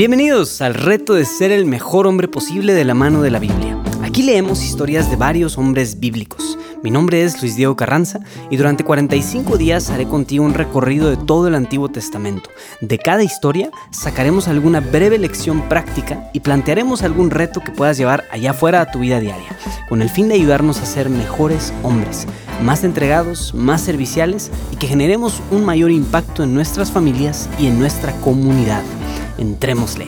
Bienvenidos al reto de ser el mejor hombre posible de la mano de la Biblia. Aquí leemos historias de varios hombres bíblicos. Mi nombre es Luis Diego Carranza y durante 45 días haré contigo un recorrido de todo el Antiguo Testamento. De cada historia sacaremos alguna breve lección práctica y plantearemos algún reto que puedas llevar allá afuera a tu vida diaria, con el fin de ayudarnos a ser mejores hombres, más entregados, más serviciales y que generemos un mayor impacto en nuestras familias y en nuestra comunidad. Entrémosle.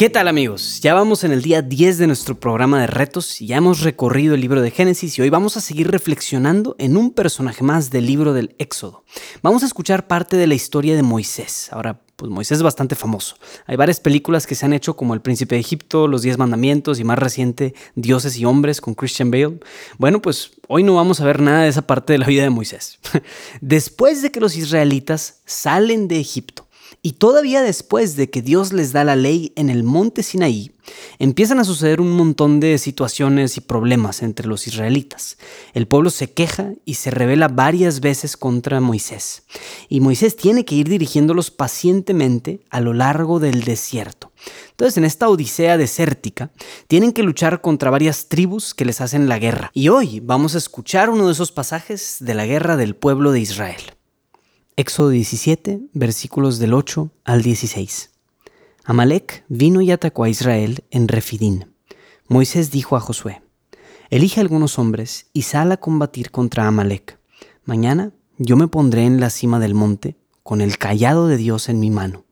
¿Qué tal amigos? Ya vamos en el día 10 de nuestro programa de retos y ya hemos recorrido el libro de Génesis y hoy vamos a seguir reflexionando en un personaje más del libro del Éxodo. Vamos a escuchar parte de la historia de Moisés. Ahora, pues Moisés es bastante famoso. Hay varias películas que se han hecho como El Príncipe de Egipto, Los Diez Mandamientos y más reciente Dioses y Hombres con Christian Bale. Bueno, pues hoy no vamos a ver nada de esa parte de la vida de Moisés. Después de que los israelitas salen de Egipto, y todavía después de que Dios les da la ley en el monte Sinaí, empiezan a suceder un montón de situaciones y problemas entre los israelitas. El pueblo se queja y se revela varias veces contra Moisés. Y Moisés tiene que ir dirigiéndolos pacientemente a lo largo del desierto. Entonces, en esta odisea desértica, tienen que luchar contra varias tribus que les hacen la guerra. Y hoy vamos a escuchar uno de esos pasajes de la guerra del pueblo de Israel. Éxodo 17, versículos del 8 al 16. Amalek vino y atacó a Israel en Refidín. Moisés dijo a Josué, Elige algunos hombres y sal a combatir contra Amalek. Mañana yo me pondré en la cima del monte con el callado de Dios en mi mano.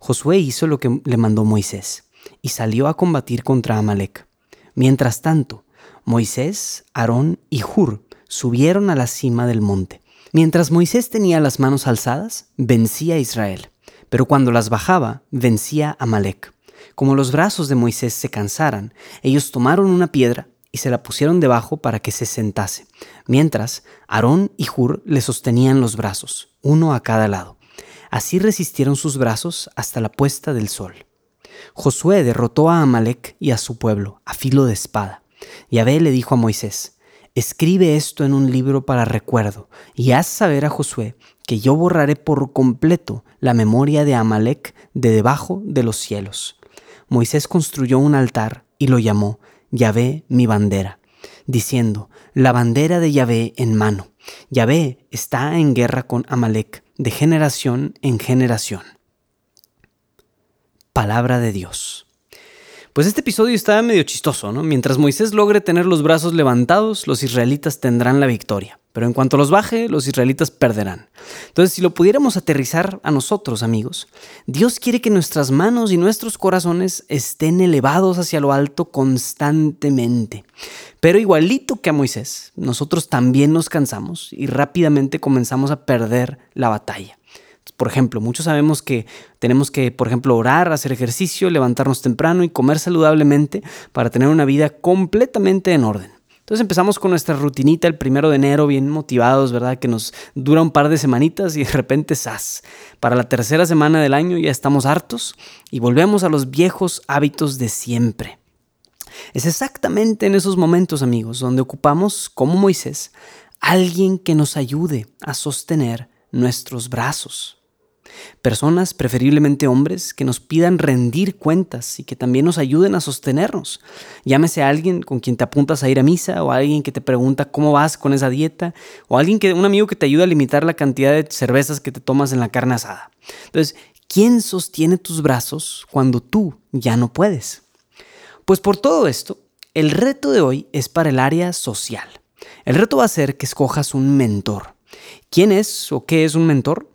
Josué hizo lo que le mandó Moisés y salió a combatir contra Amalek. Mientras tanto, Moisés, Aarón y Hur subieron a la cima del monte. Mientras Moisés tenía las manos alzadas, vencía a Israel, pero cuando las bajaba, vencía a Malek. Como los brazos de Moisés se cansaran, ellos tomaron una piedra y se la pusieron debajo para que se sentase, mientras Aarón y Hur le sostenían los brazos, uno a cada lado. Así resistieron sus brazos hasta la puesta del sol. Josué derrotó a Amalek y a su pueblo a filo de espada. Yahvé le dijo a Moisés, Escribe esto en un libro para recuerdo y haz saber a Josué que yo borraré por completo la memoria de Amalek de debajo de los cielos. Moisés construyó un altar y lo llamó Yahvé mi bandera, diciendo, la bandera de Yahvé en mano. Yahvé está en guerra con Amalek de generación en generación. Palabra de Dios. Pues este episodio está medio chistoso, ¿no? Mientras Moisés logre tener los brazos levantados, los israelitas tendrán la victoria. Pero en cuanto los baje, los israelitas perderán. Entonces, si lo pudiéramos aterrizar a nosotros, amigos, Dios quiere que nuestras manos y nuestros corazones estén elevados hacia lo alto constantemente. Pero igualito que a Moisés, nosotros también nos cansamos y rápidamente comenzamos a perder la batalla. Por ejemplo, muchos sabemos que tenemos que, por ejemplo, orar, hacer ejercicio, levantarnos temprano y comer saludablemente para tener una vida completamente en orden. Entonces empezamos con nuestra rutinita el primero de enero, bien motivados, ¿verdad? Que nos dura un par de semanitas y de repente, ¡zas! Para la tercera semana del año ya estamos hartos y volvemos a los viejos hábitos de siempre. Es exactamente en esos momentos, amigos, donde ocupamos, como Moisés, alguien que nos ayude a sostener nuestros brazos. Personas, preferiblemente hombres, que nos pidan rendir cuentas y que también nos ayuden a sostenernos. Llámese a alguien con quien te apuntas a ir a misa o a alguien que te pregunta cómo vas con esa dieta o alguien que un amigo que te ayuda a limitar la cantidad de cervezas que te tomas en la carne asada. Entonces, ¿quién sostiene tus brazos cuando tú ya no puedes? Pues por todo esto, el reto de hoy es para el área social. El reto va a ser que escojas un mentor. ¿Quién es o qué es un mentor?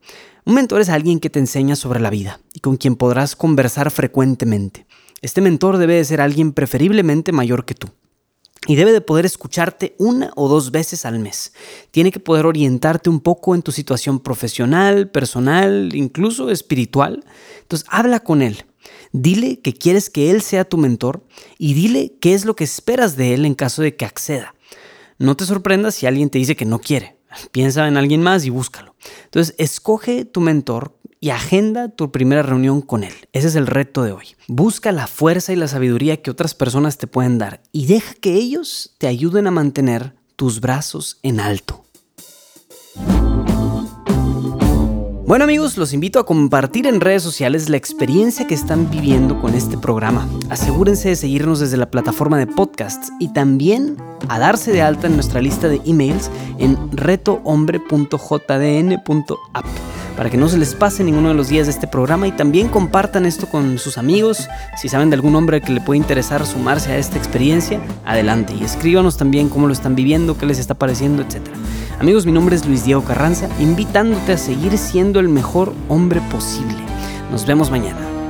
Un mentor es alguien que te enseña sobre la vida y con quien podrás conversar frecuentemente. Este mentor debe de ser alguien preferiblemente mayor que tú. Y debe de poder escucharte una o dos veces al mes. Tiene que poder orientarte un poco en tu situación profesional, personal, incluso espiritual. Entonces habla con él. Dile que quieres que él sea tu mentor y dile qué es lo que esperas de él en caso de que acceda. No te sorprendas si alguien te dice que no quiere. Piensa en alguien más y búscalo. Entonces, escoge tu mentor y agenda tu primera reunión con él. Ese es el reto de hoy. Busca la fuerza y la sabiduría que otras personas te pueden dar y deja que ellos te ayuden a mantener tus brazos en alto. Bueno amigos, los invito a compartir en redes sociales la experiencia que están viviendo con este programa. Asegúrense de seguirnos desde la plataforma de podcasts y también a darse de alta en nuestra lista de emails en retohombre.jdn.app para que no se les pase ninguno de los días de este programa y también compartan esto con sus amigos. Si saben de algún hombre que le puede interesar sumarse a esta experiencia, adelante y escríbanos también cómo lo están viviendo, qué les está pareciendo, etc. Amigos, mi nombre es Luis Diego Carranza, invitándote a seguir siendo el mejor hombre posible. Nos vemos mañana.